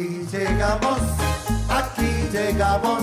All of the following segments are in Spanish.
Aquí llegamos, aquí llegamos,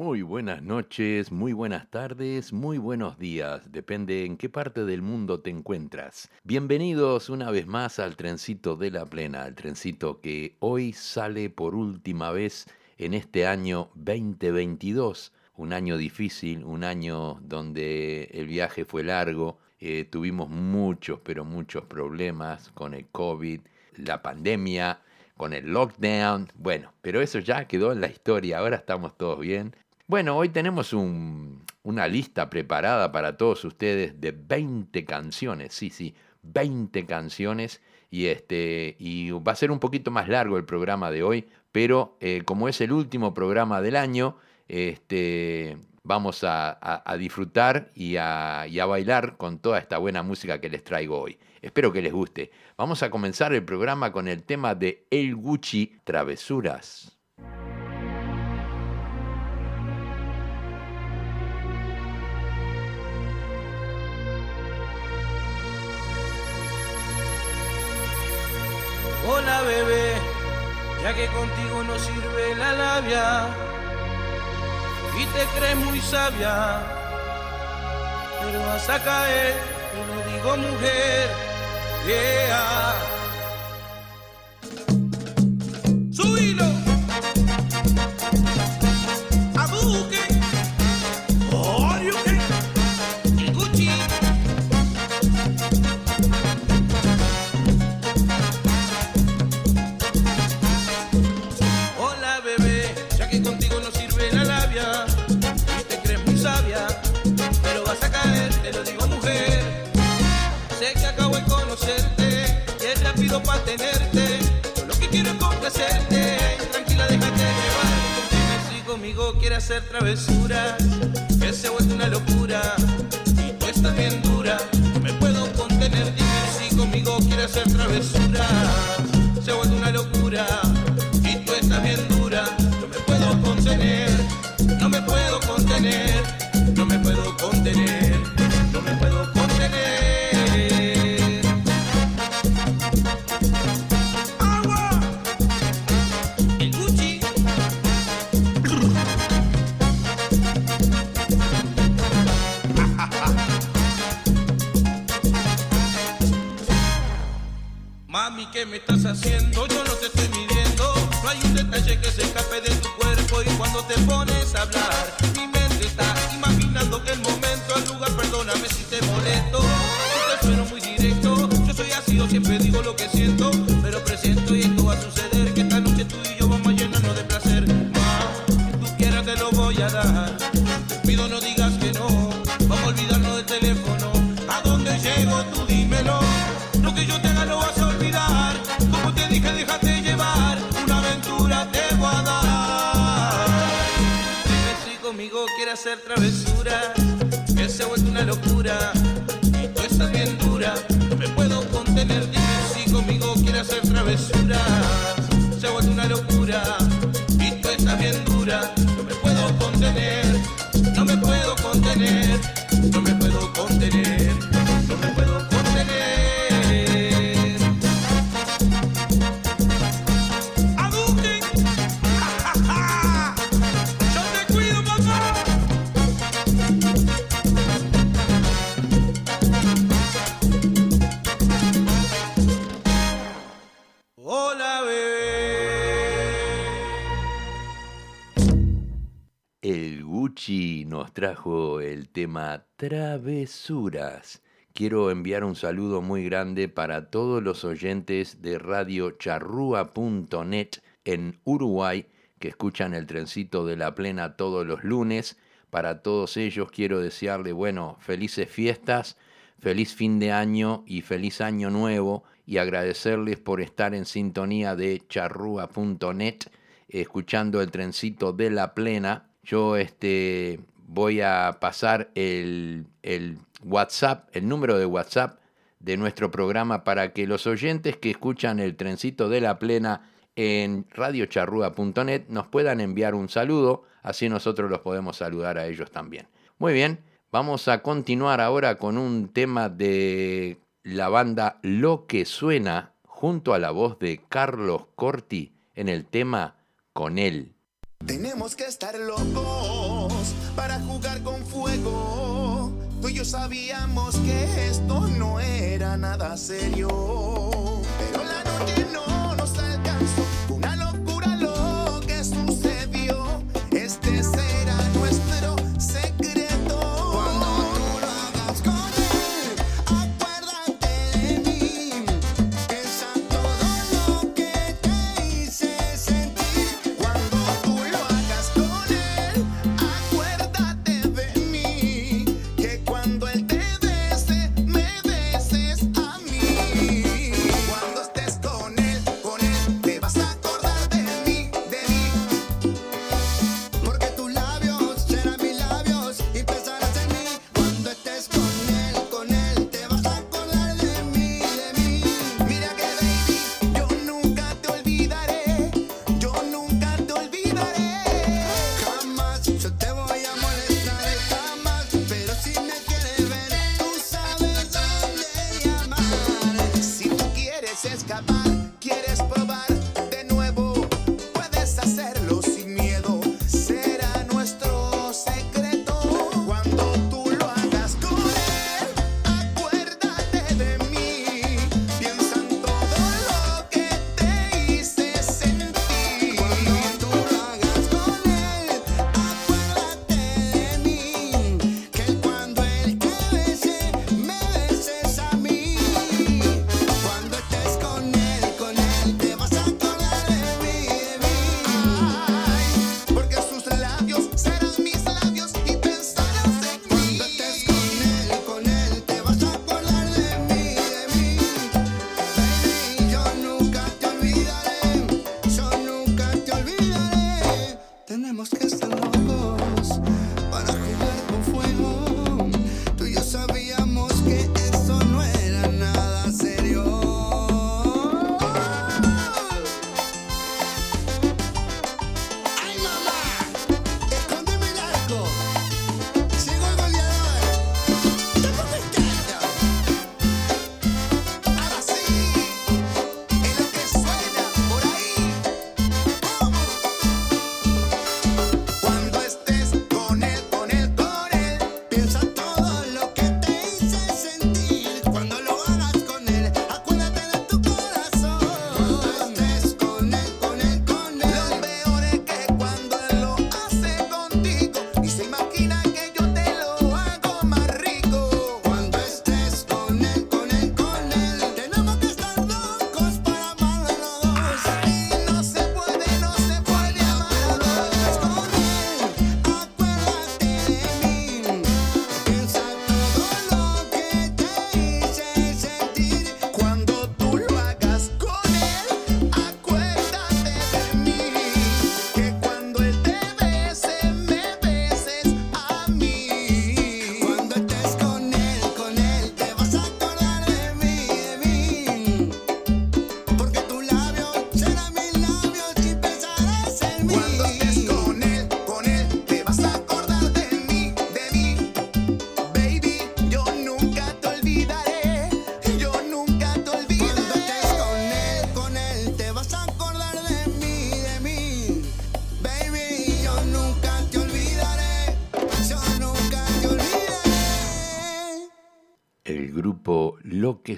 Muy buenas noches, muy buenas tardes, muy buenos días, depende en qué parte del mundo te encuentras. Bienvenidos una vez más al trencito de la plena, el trencito que hoy sale por última vez en este año 2022, un año difícil, un año donde el viaje fue largo, eh, tuvimos muchos, pero muchos problemas con el COVID, la pandemia, con el lockdown. Bueno, pero eso ya quedó en la historia, ahora estamos todos bien. Bueno, hoy tenemos un- una lista preparada para todos ustedes de 20 canciones, sí, sí, 20 canciones. Y, este, y va a ser un poquito más largo el programa de hoy, pero eh, como es el último programa del año, este, vamos a, disfrutar y a, y a bailar con toda esta buena música que les traigo hoy. Espero que les guste. Vamos a comenzar el programa con el tema de El Gucci Travesuras. Hola bebé, ya que contigo no sirve la labia y te crees muy sabia, pero vas a caer, te lo digo mujer, yeah. Tenerte. Yo lo que quiero es complacerte, tranquila déjate llevar. Si conmigo quieres hacer travesuras, que se ha vuelto una locura y tú estás bien dura. No me puedo contener, dime si conmigo quieres hacer travesuras, vuelto trajo el tema Travesuras. Quiero enviar un saludo muy grande para todos los oyentes de Radio Charrúa.net en Uruguay que escuchan el trencito de la plena todos los lunes. Para todos ellos quiero desearle, bueno, felices fiestas, feliz fin de año y feliz año nuevo y agradecerles por estar en sintonía de charrúa.net escuchando el trencito de la plena. Yo este, voy a pasar el, WhatsApp, el número de WhatsApp de nuestro programa para que los oyentes que escuchan el trencito de la plena en radiocharrúa.net nos puedan enviar un saludo, así nosotros los podemos saludar a ellos también. Muy bien, vamos a continuar ahora con un tema de la banda Lo que suena junto a la voz de Carlos Corti en el tema Con él. Tenemos que estar locos para jugar con fuego. Tú y yo sabíamos que esto no era nada serio. Pero la noche no nos alcanzó.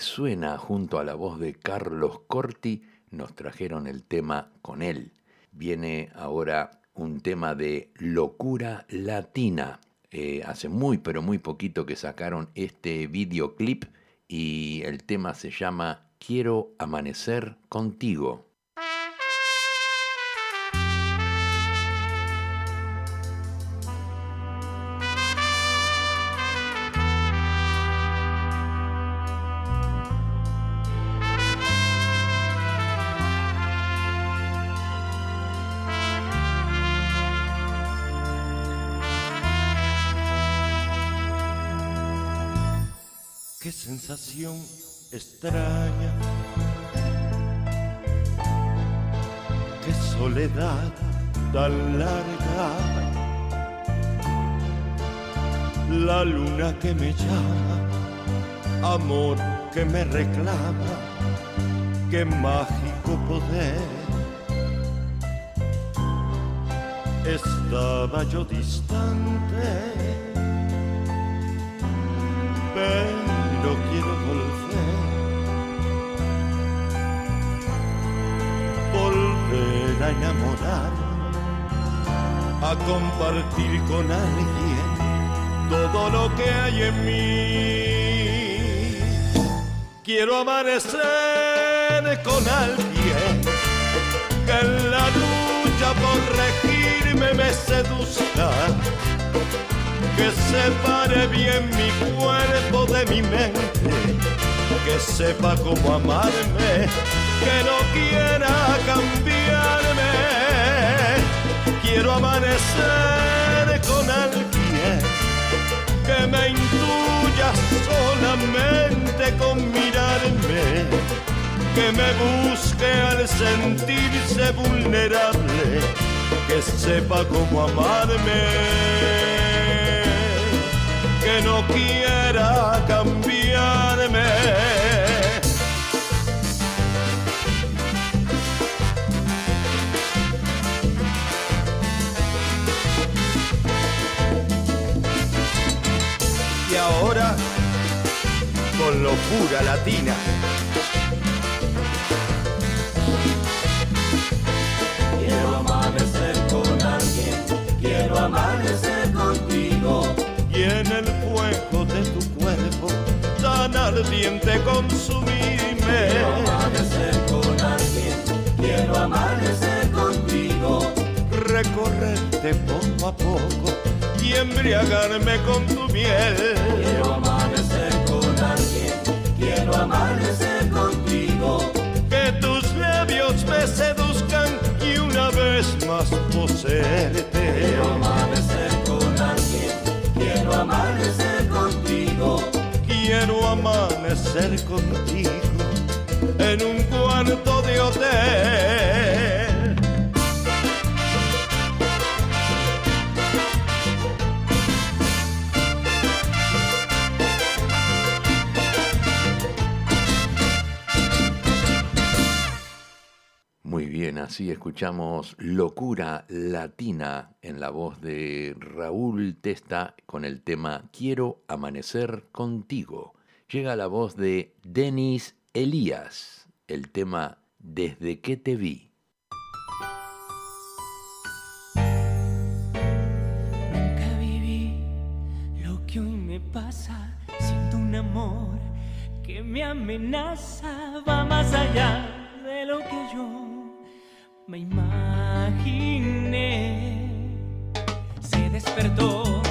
suena junto a la voz de Carlos Corti, nos trajeron el tema con él. Viene ahora un tema de locura latina. Eh, hace muy pero muy poquito que sacaron este videoclip y el tema se llama Quiero amanecer contigo. Extraña. Qué soledad tan larga. La luna que me llama, amor que me reclama, qué mágico poder. Estaba yo distante, pero quiero volver. Volver a enamorarme, a compartir con alguien todo lo que hay en mí. Quiero amanecer con alguien que en la lucha por regirme me seduzca que separe bien mi cuerpo de mi mente, que sepa cómo amarme, que no quiera cambiarme. Quiero amanecer con alguien que me intuya solamente con mirarme, que me busque al sentirse vulnerable, que sepa cómo amarme que no quiera cambiarme. Y ahora, con locura latina. Quiero amanecer con alguien, quiero amanecer contigo y en el ardiente consumirme. Quiero amanecer con alguien, quiero amanecer contigo. Recorrerte poco a poco y embriagarme con tu miel. Quiero amanecer con alguien, quiero amanecer contigo. Que tus labios me seduzcan y una vez más poseerte. Quiero amanecer Quiero amanecer contigo. Quiero amanecer contigo en un cuarto de hotel. así escuchamos Locura Latina en la voz de Raúl Testa con el tema Quiero amanecer contigo. Llega la voz de Denis Elías, el tema Desde que te vi. Nunca viví lo que hoy me pasa, siento un amor que me amenaza, va más allá de lo que yo me imaginé, se despertó.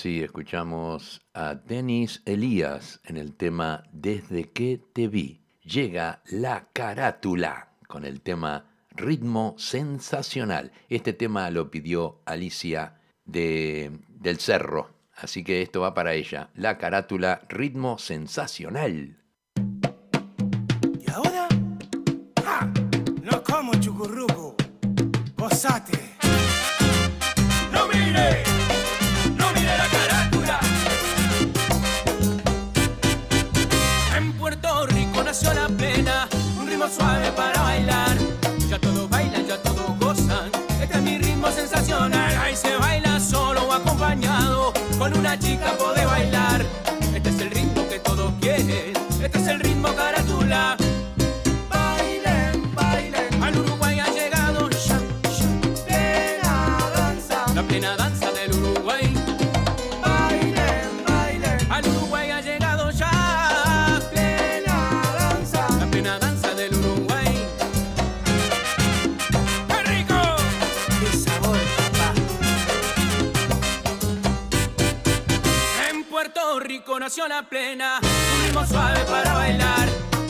Así escuchamos a Denis Elías en el tema Desde que te vi. Llega la carátula con el tema Ritmo Sensacional. Este tema lo pidió Alicia de, del Cerro, así que esto va para ella. La carátula Ritmo Sensacional. ¿Y ahora? No como chucurruco. Gozate. Suave para bailar. Ya todos bailan, ya todos gozan. Este es mi ritmo sensacional. Ahí se baila solo o acompañado. Con una chica puede bailar. Este es el ritmo que todos quieren. Este es el ritmo carátula. Plena, un suave para bailar.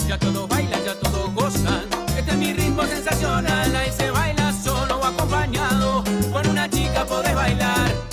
Ya todos bailan, ya todos gozan. Este es mi ritmo sensacional. Ahí se baila solo o acompañado. Con una chica podés bailar.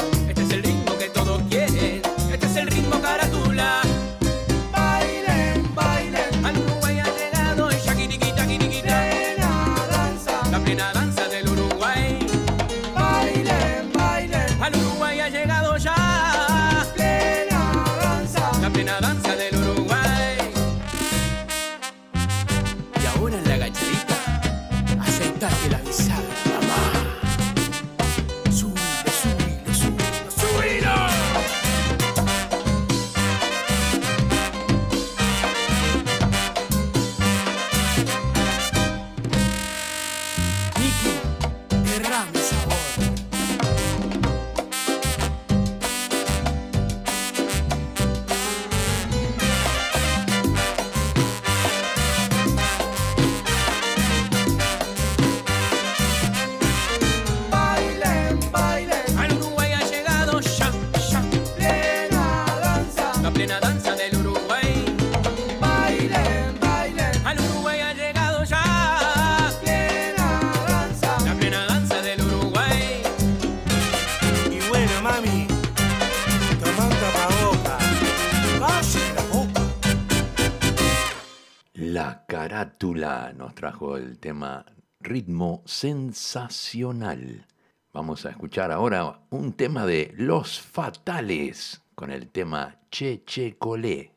Trajo el tema Ritmo Sensacional. Vamos a escuchar ahora un tema de Los Fatales con el tema Che Che Colé.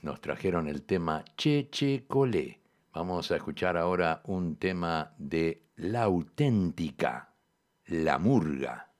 Nos trajeron el tema Che Che Cole. Vamos a escuchar ahora un tema de La Auténtica, La Murga.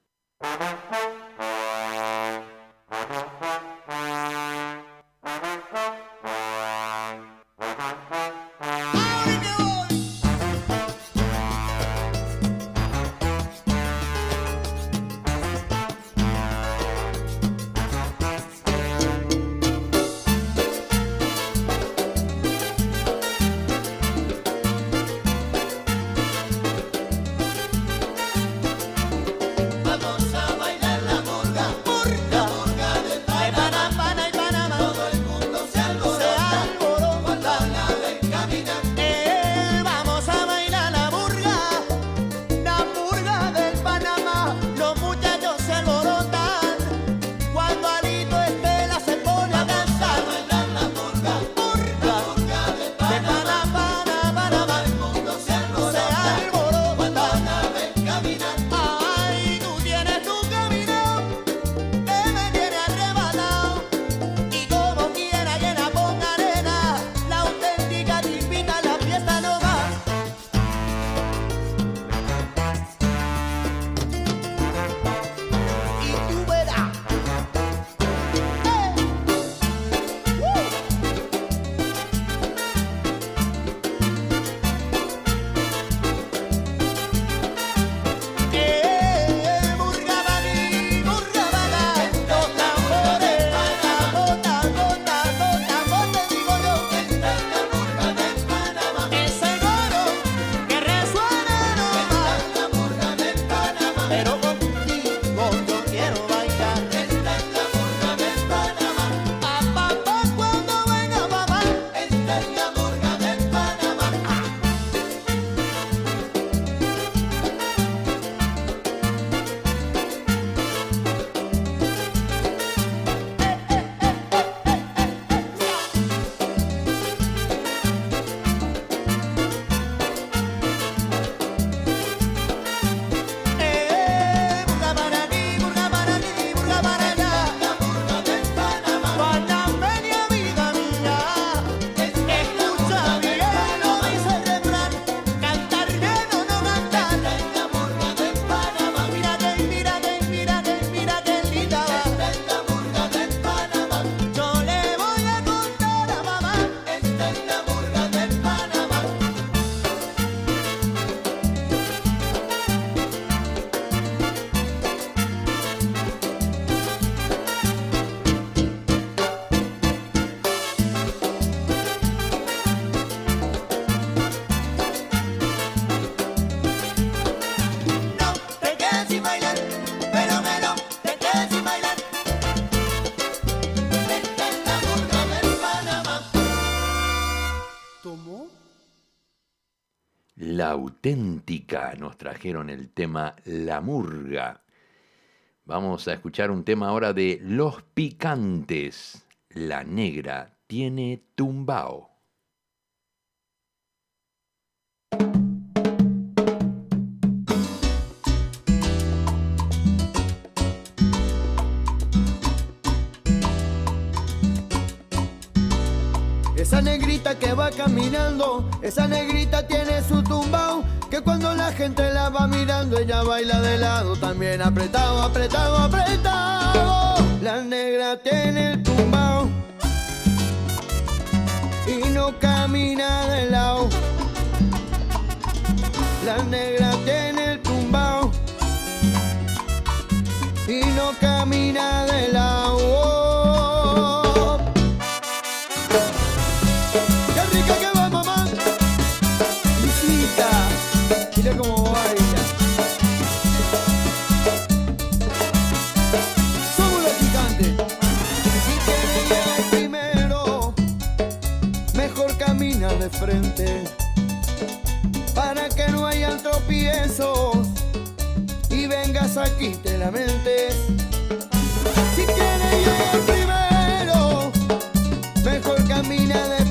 auténtica. Nos trajeron el tema La Murga. Vamos a escuchar un tema ahora de Los Picantes. La Negra tiene tumbao. Esa negrita que va caminando, esa negrita tiene su tumbao, que cuando la gente la va mirando, ella baila de lado, también apretado, apretado, apretado. La negra tiene el tumbao y no camina de lado. La negra tiene el tumbao y no camina de lado. frente para que no hayan tropiezos y vengas aquí te lamentes. Si quieres llegar primero, mejor camina de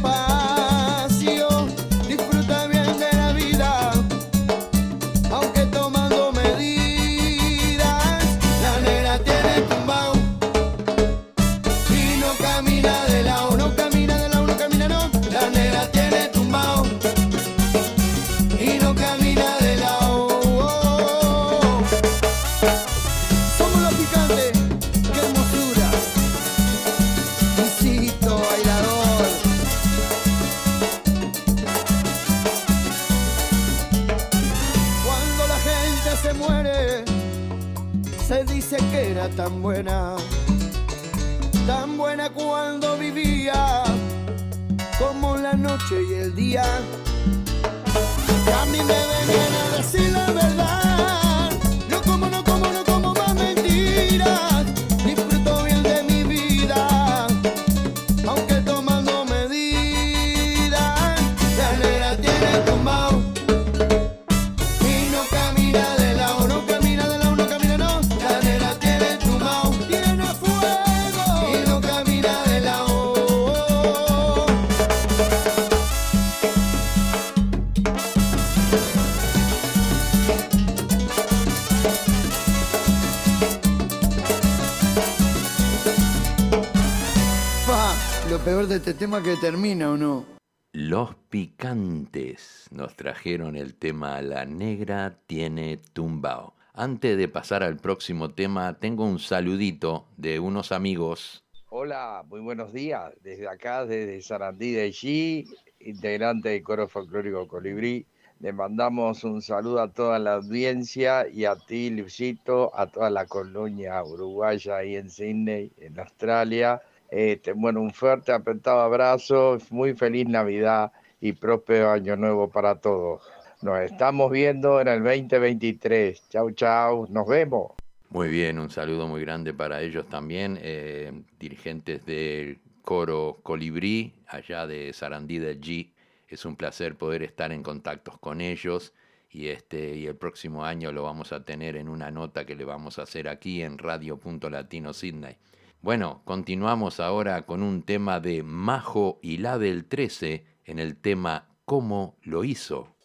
tema que termina o no. Los picantes nos trajeron el tema La negra tiene tumbao. Antes de pasar al próximo tema, tengo un saludito de unos amigos. Hola, muy buenos días. Desde acá, desde Sarandí de G, integrante del coro folclórico Colibrí, le mandamos un saludo a toda la audiencia y a ti, Luisito, a toda la colonia uruguaya ahí en Sydney, en Australia. Este, bueno, un fuerte, apretado abrazo, muy feliz Navidad y próspero año nuevo para todos. Nos estamos viendo en el 2023. Chau, chau, nos vemos. Muy bien, un saludo muy grande para ellos también, eh, dirigentes del coro Colibrí, allá de Sarandí del G. Es un placer poder estar en contactos con ellos y, este, y el próximo año lo vamos a tener en una nota que le vamos a hacer aquí en Radio Punto Latino Sydney. Bueno, continuamos ahora con un tema de Majo y la del 13 en el tema ¿Cómo lo hizo?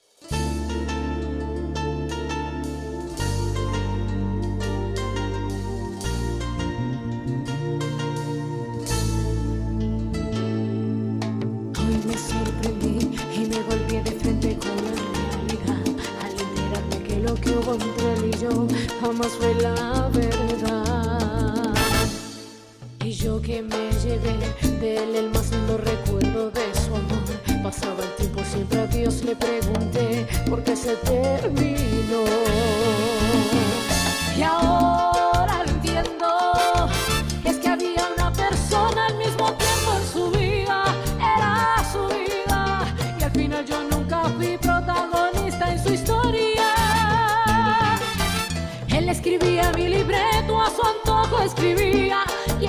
Se terminó. Y ahora entiendo, es que había una persona al mismo tiempo en su vida, era su vida, y al final yo nunca fui protagonista en su historia. Él escribía mi libreto, a su antojo escribía y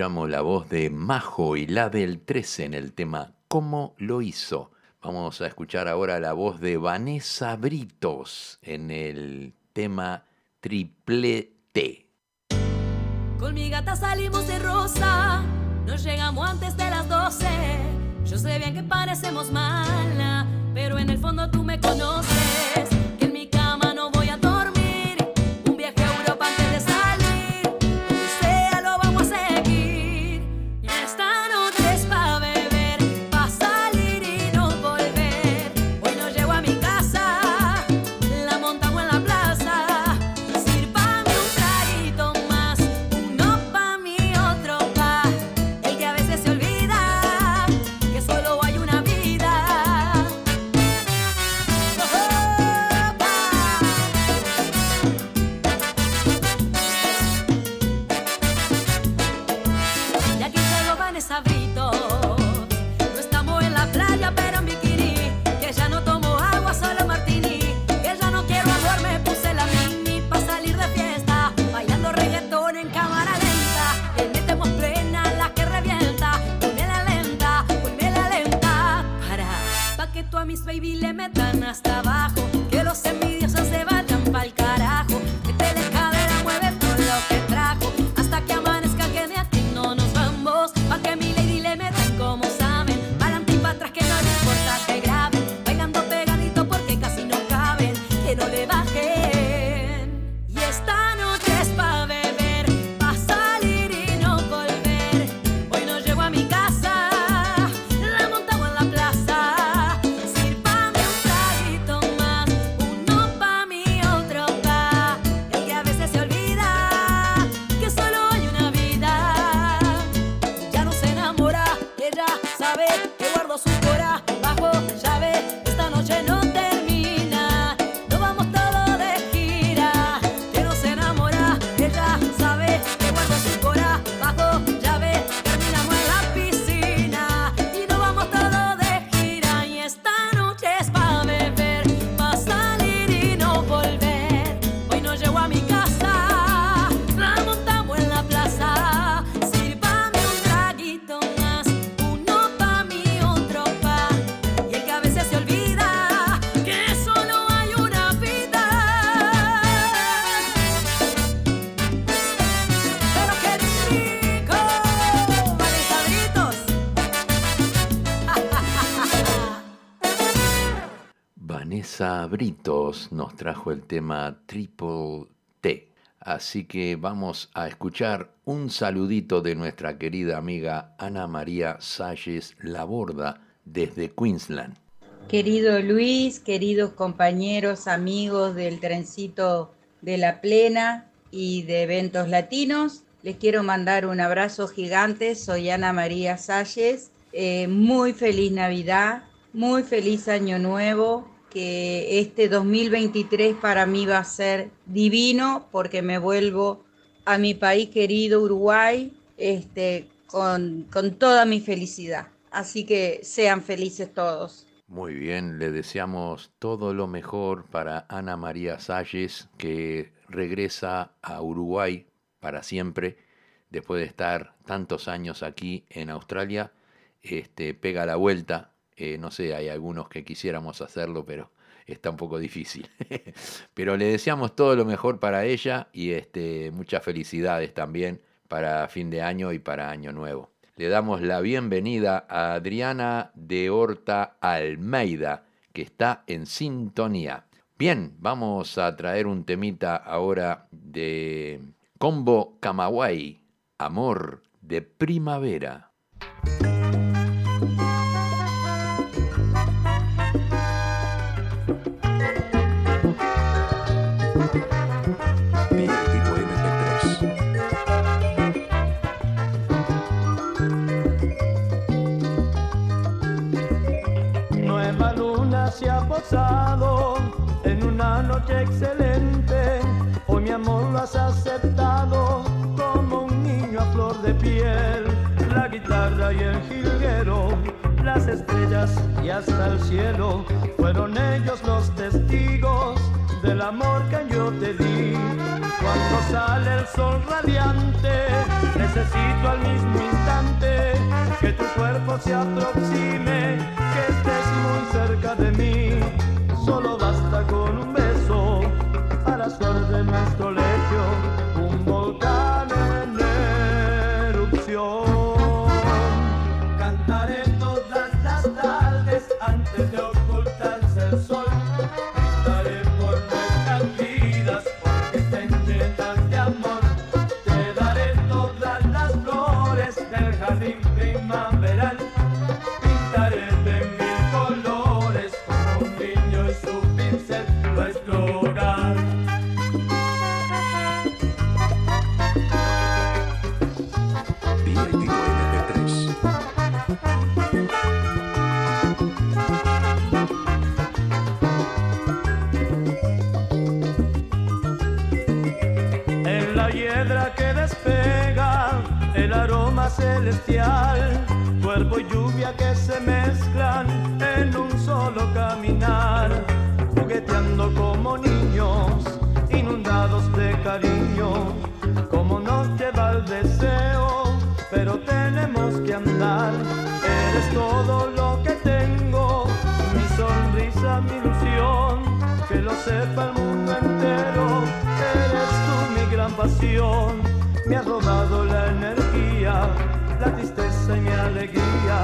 escuchamos la voz de Majo y la del 13 en el tema ¿Cómo lo hizo? Vamos a escuchar ahora la voz de Vanessa Britos en el tema Triple T. Con mi gata salimos de rosa, nos llegamos antes de las 12. Yo sé bien que parecemos mala, pero en el fondo tú me conoces. Nos trajo el tema Triple T. Así que vamos a escuchar un saludito de nuestra querida amiga Ana María Salles Laborda desde Queensland. Querido Luis, queridos compañeros, amigos del trencito de la plena y de eventos latinos, les quiero mandar un abrazo gigante. Soy Ana María Salles. Eh, muy feliz Navidad, muy feliz Año Nuevo. Que este 2023 para mí va a ser divino porque me vuelvo a mi país querido Uruguay este, con, con toda mi felicidad. Así que sean felices todos. Muy bien, le deseamos todo lo mejor para Ana María Salles, que regresa a Uruguay para siempre, después de estar tantos años aquí en Australia, este, pega la vuelta. Eh, no sé, hay algunos que quisiéramos hacerlo, pero está un poco difícil. pero le deseamos todo lo mejor para ella y este, muchas felicidades también para fin de año y para año nuevo. Le damos la bienvenida a Adriana de Horta Almeida, que está en sintonía. Bien, vamos a traer un temita ahora de Combo Camagüey, Amor de Primavera. Y el jilguero, las estrellas y hasta el cielo fueron ellos los testigos del amor que yo te di. Cuando sale el sol radiante, necesito al mismo instante que tu cuerpo se aproxime, que estés muy cerca de mí. Solo basta con un beso para hacer de nuestro lecho que se mezclan en un solo caminar, jugueteando como niños, inundados de cariño, como nos lleva el deseo, pero tenemos que andar, eres todo lo que tengo, mi sonrisa, mi ilusión, que lo sepa el mundo entero, eres tú mi gran pasión, me has robado la energía, la tristeza y mi alegría,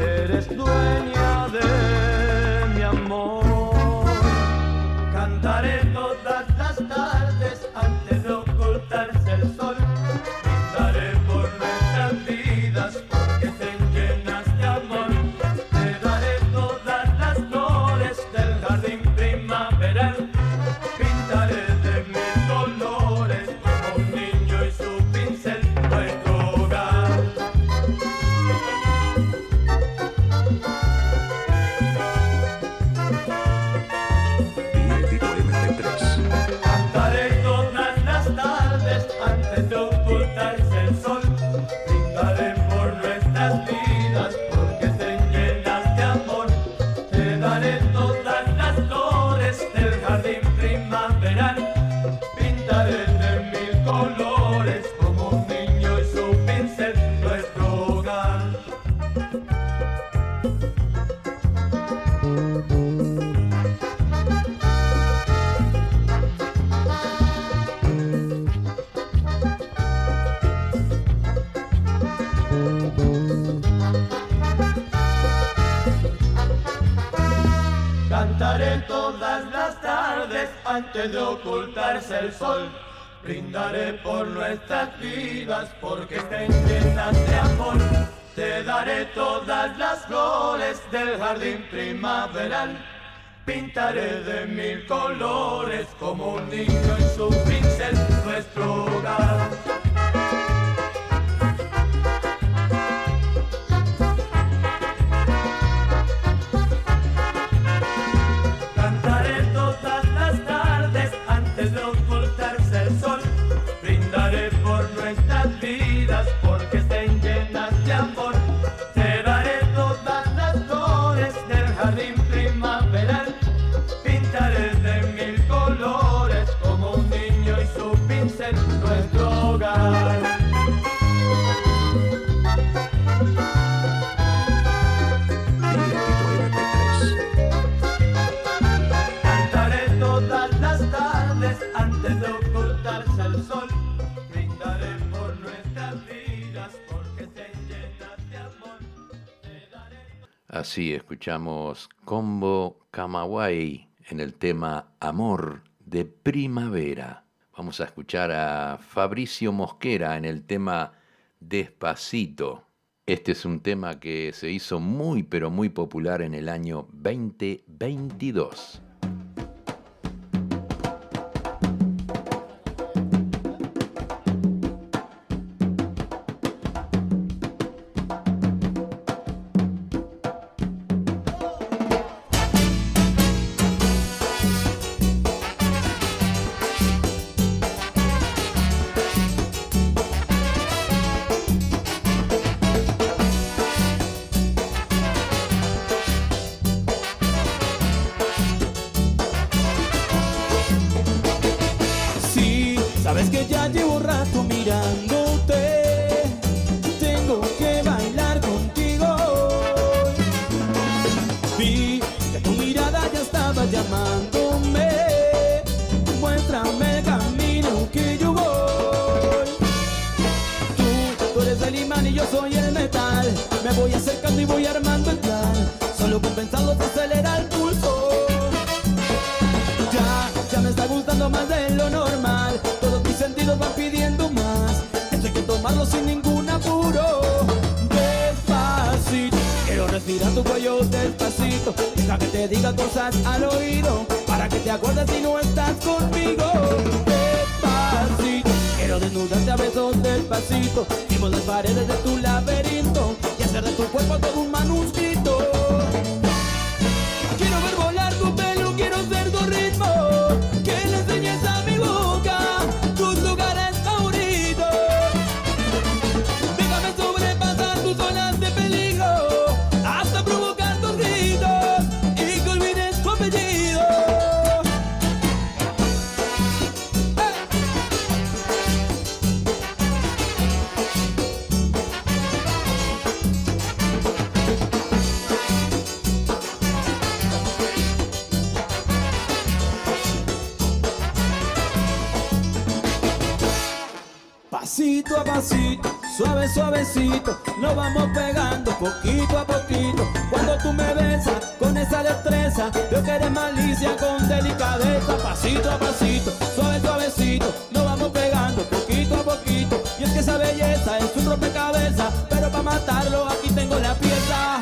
eres dueña de mi amor. Cantaré Así escuchamos Combo Camagüey en el tema Amor de Primavera. Vamos a escuchar a Fabricio Mosquera en el tema Despacito. Este es un tema que se hizo muy pero muy popular en el año 2022. suavecito, nos vamos pegando poquito a poquito. Cuando tú me besas con esa destreza, yo que eres malicia con delicadeza, pasito a pasito, suave, suavecito, nos vamos pegando poquito a poquito. Y es que esa belleza es un rompecabezas, pero para matarlo aquí tengo la pieza.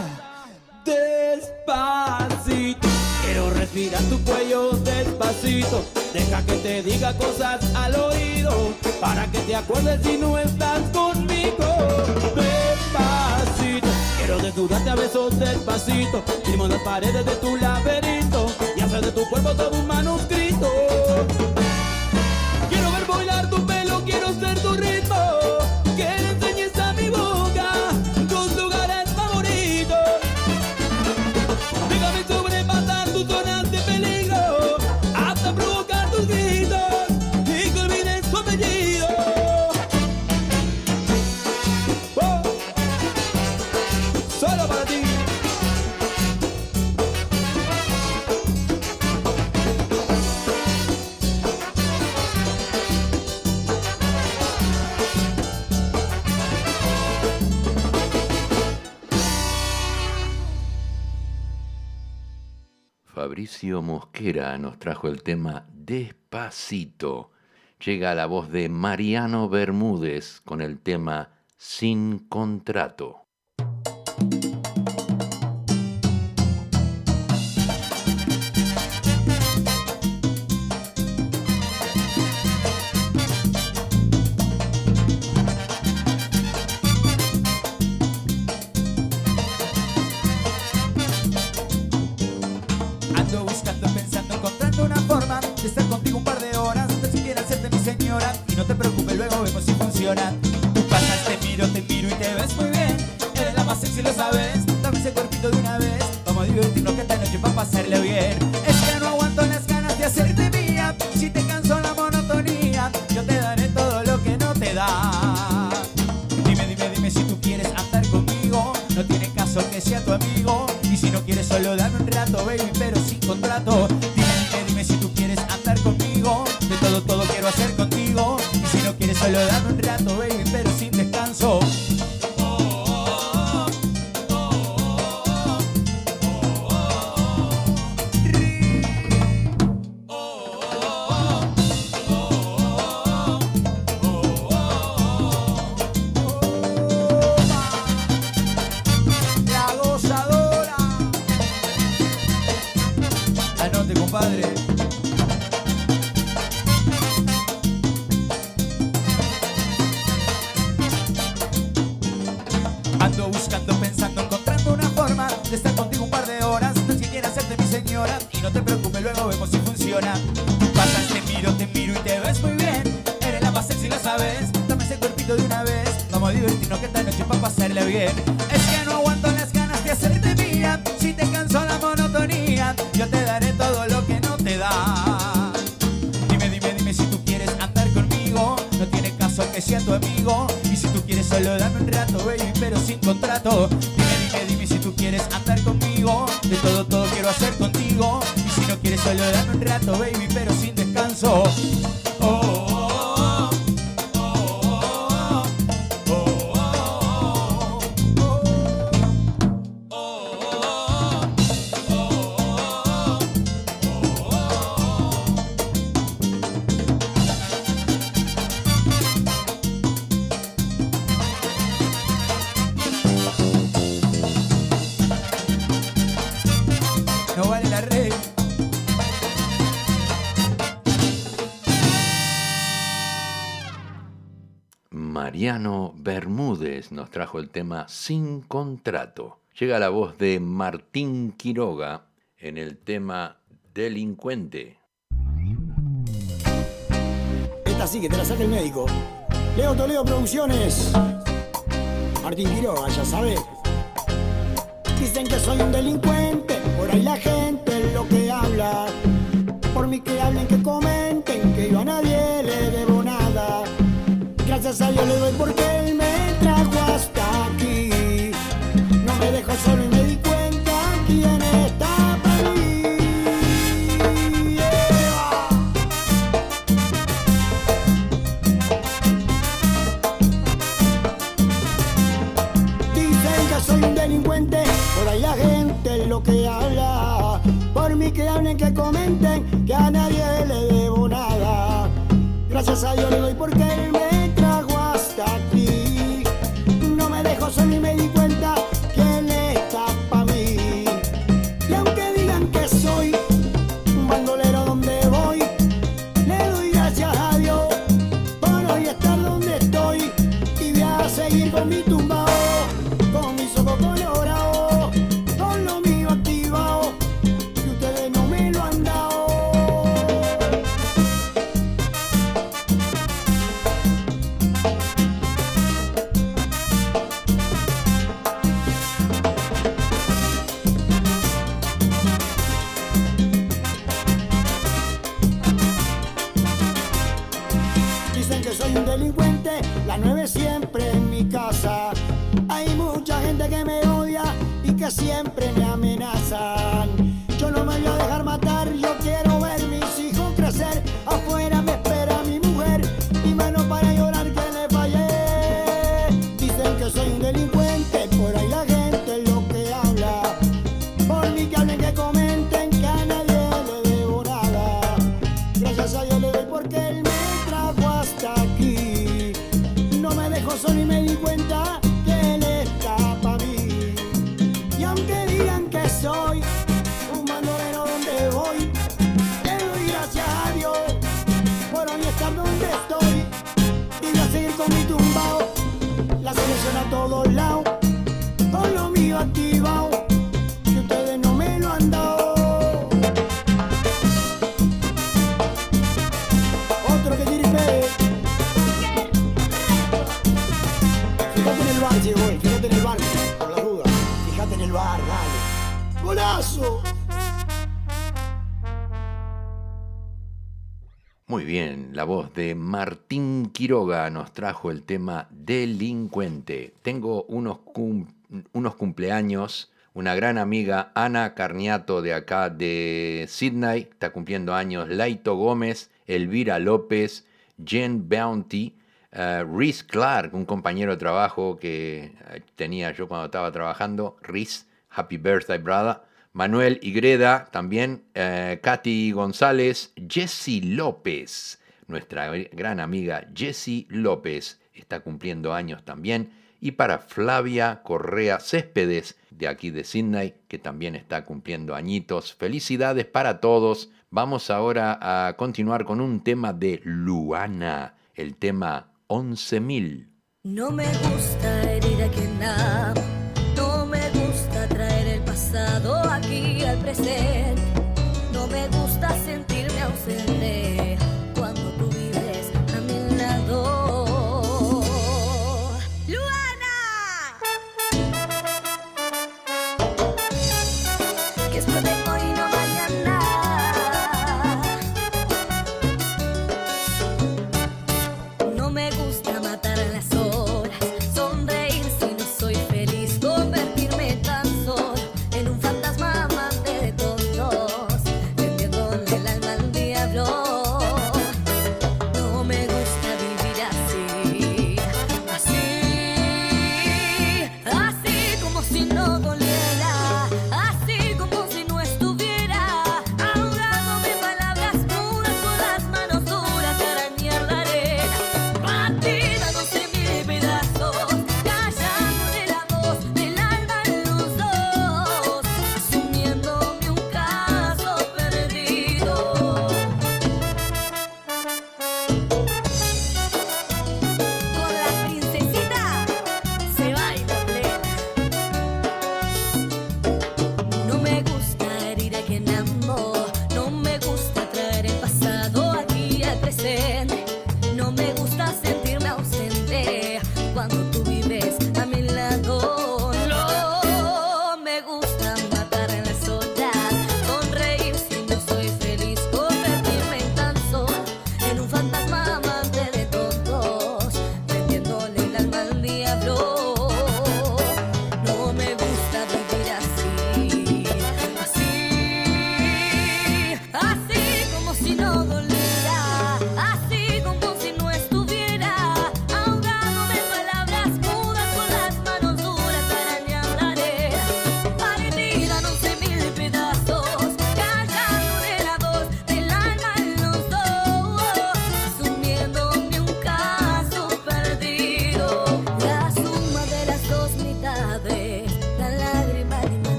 Despacito, quiero respirar tu cuello despacito. Deja que te diga cosas al oído para que te acuerdes si no estás Date a besos despacito, firmo las paredes de tu laberinto y hacer de tu cuerpo todo un manuscrito. Mosquera nos trajo el tema Despacito. Llega la voz de Mariano Bermúdez con el tema Sin contrato. Mariano Bermúdez nos trajo el tema Sin Contrato. Llega la voz de Martín Quiroga en el tema Delincuente. Esta sí que te la saca el médico. Leo Toledo Producciones. Martín Quiroga, ya sabes. Dicen que soy un delincuente, por ahí la gente lo que habla. Por mí que hablen, que comenten, que yo a nadie. A Dios le doy porque él me trajo hasta aquí. No me dejó solo y me di cuenta quién está para mí. Dicen que soy un delincuente, por ahí la gente lo que habla. Por mí que hablen, que comenten, que a nadie le debo nada. Gracias a Dios le doy porque él me la voz de Martín Quiroga nos trajo el tema Delincuente. Tengo unos, unos cumpleaños. Una gran amiga, Ana Carniato, de acá de Sydney, está cumpliendo años. Laito Gómez, Elvira López, Jen Bounty, eh, Rhys Clark, un compañero de trabajo que eh, tenía yo cuando estaba trabajando. Rhys, Happy Birthday, brother. Manuel Igreda, también eh, Katy González, Jessie López, nuestra gran amiga Jessie López está cumpliendo años también. Y para Flavia Correa Céspedes, de aquí de Sydney, que también está cumpliendo añitos. Felicidades para todos. Vamos ahora a continuar con un tema de Luana, el tema 11.000. No me gusta herir a quien amo, no me gusta traer el pasado aquí al presente, no me gusta sentirme ausente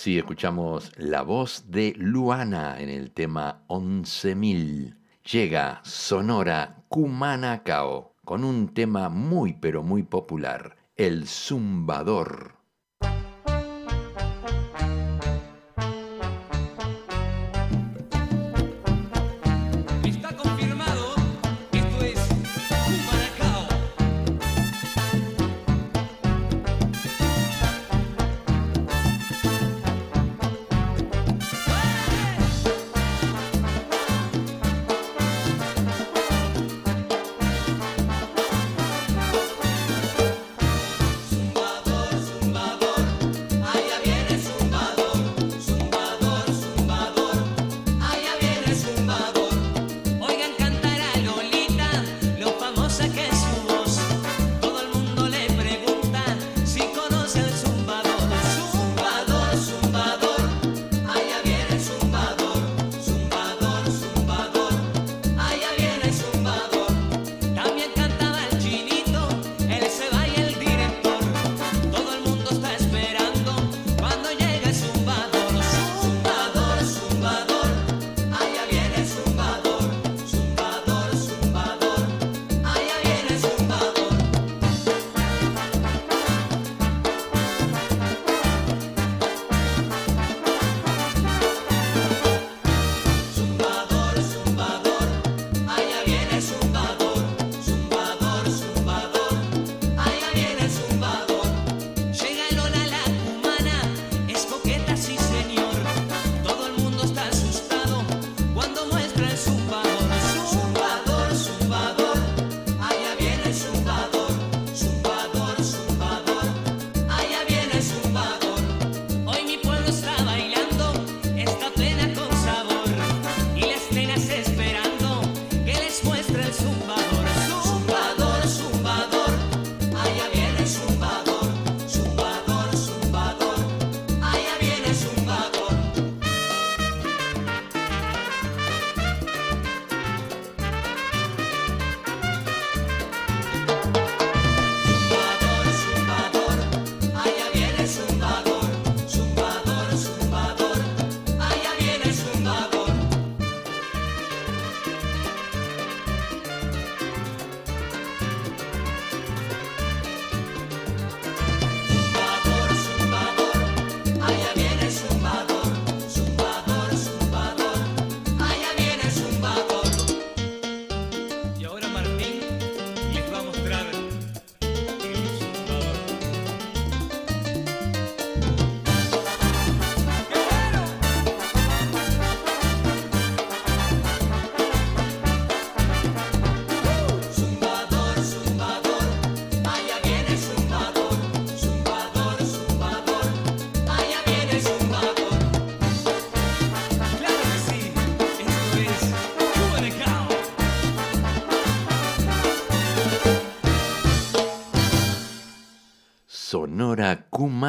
Así escuchamos la voz de Luana en el tema 11.000. Llega Sonora Cumanacao con un tema muy pero muy popular, el zumbador.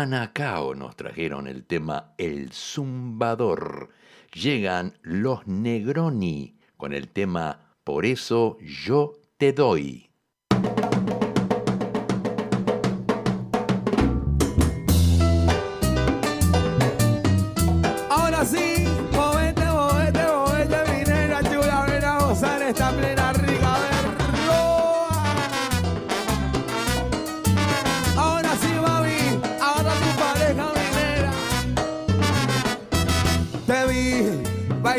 Manacao nos trajeron el tema El Zumbador. Llegan los Negroni con el tema Por eso yo te doy.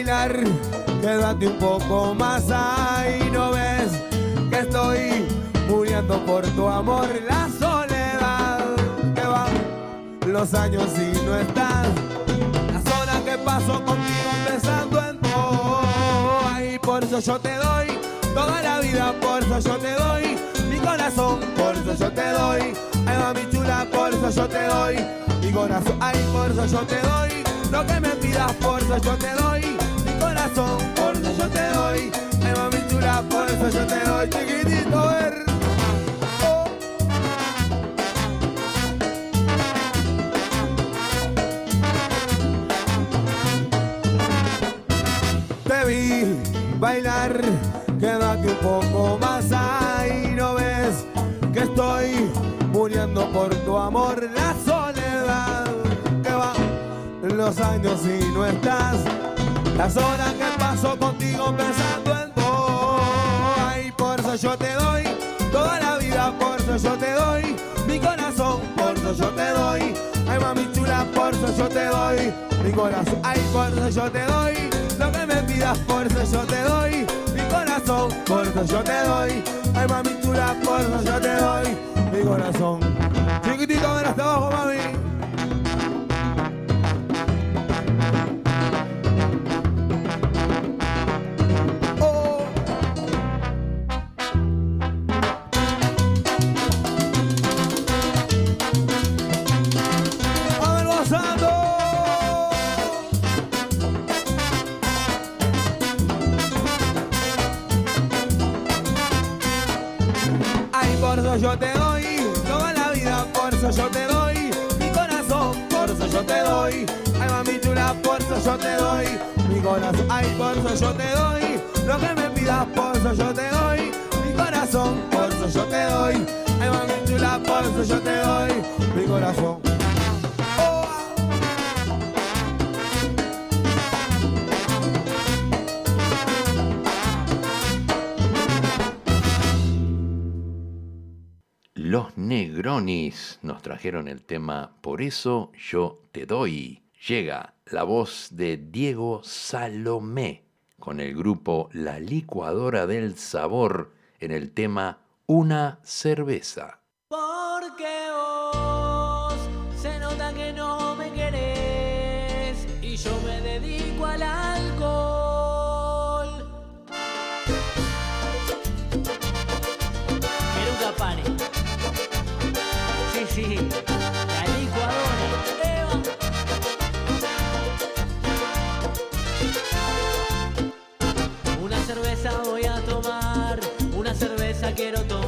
Bailar, quédate un poco más ahí, no ves que estoy muriendo por tu amor, la soledad que va los años y no estás, las horas que paso contigo pensando en todo, ahí por eso yo te doy toda la vida, por eso yo te doy mi corazón, por eso yo te doy, ay mami chula, por eso yo te doy mi corazón, ay por eso yo te doy lo que me pidas, por eso yo te doy. mi por eso yo te doy, ay mami chula, por eso yo te doy, chiquitito, a ver. Te vi bailar, quédate un poco más ahí, no ves que estoy muriendo por tu amor, la soledad que va los años y no estás, las horas que paso contigo pensando en todo, ay por eso yo te doy toda la vida, por eso yo te doy mi corazón, por eso yo te doy, ay mami chula, por eso yo te doy mi corazón, ay por eso yo te doy lo que me pidas, por eso yo te doy mi corazón, por eso yo te doy, ay mami chula, por eso yo te doy mi corazón. Chiquitito, ven hasta abajo, mami. Eso yo te doy toda la vida, por eso yo te doy mi corazón, por eso yo te doy. Ay, mami chula, por eso yo te doy mi corazón. Ay, por eso yo te doy lo que me pidas, por eso yo te doy mi corazón, por eso yo te doy. Ay, mami chula, por eso yo te doy mi corazón. Los Negronis nos trajeron el tema Por eso yo te doy. Llega la voz de Diego Salomé con el grupo La Licuadora del Sabor en el tema Una cerveza. Porque vos se nota que no me querés y yo me Sí, la licuadora. Una cerveza voy a tomar, una cerveza quiero tomar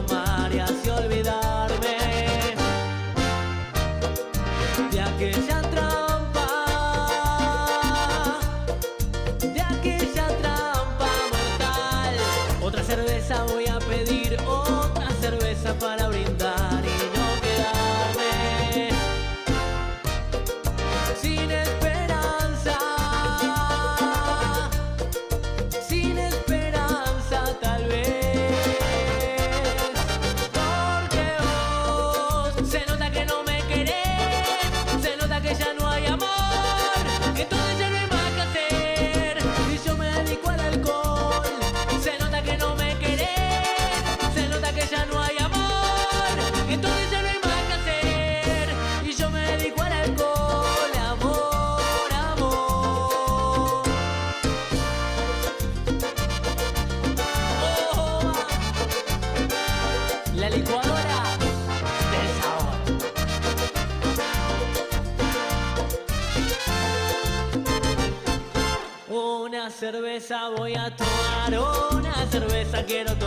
voy a tomar, una cerveza quiero tomar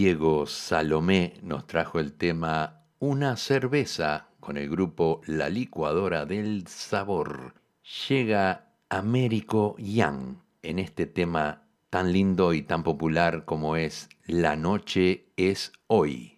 Diego Salomé nos trajo el tema Una cerveza con el grupo La Licuadora del Sabor. Llega Américo Yang en este tema tan lindo y tan popular como es La noche es hoy.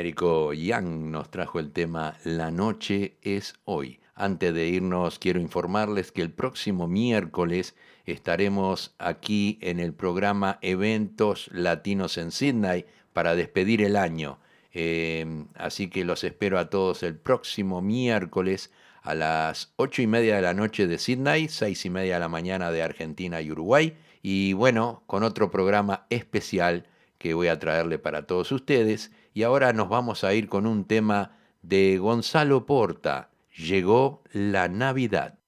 Américo Yang nos trajo el tema La noche es hoy. Antes de irnos, quiero informarles que el próximo miércoles estaremos aquí en el programa Eventos Latinos en Sydney para despedir el año. Em, así que los espero a todos el próximo miércoles a las ocho y media de la noche de Sydney, seis y media de la mañana de Argentina y Uruguay. Y bueno, con otro programa especial que voy a traerle para todos ustedes y ahora nos vamos a ir con un tema de Gonzalo Porta. Llegó la Navidad.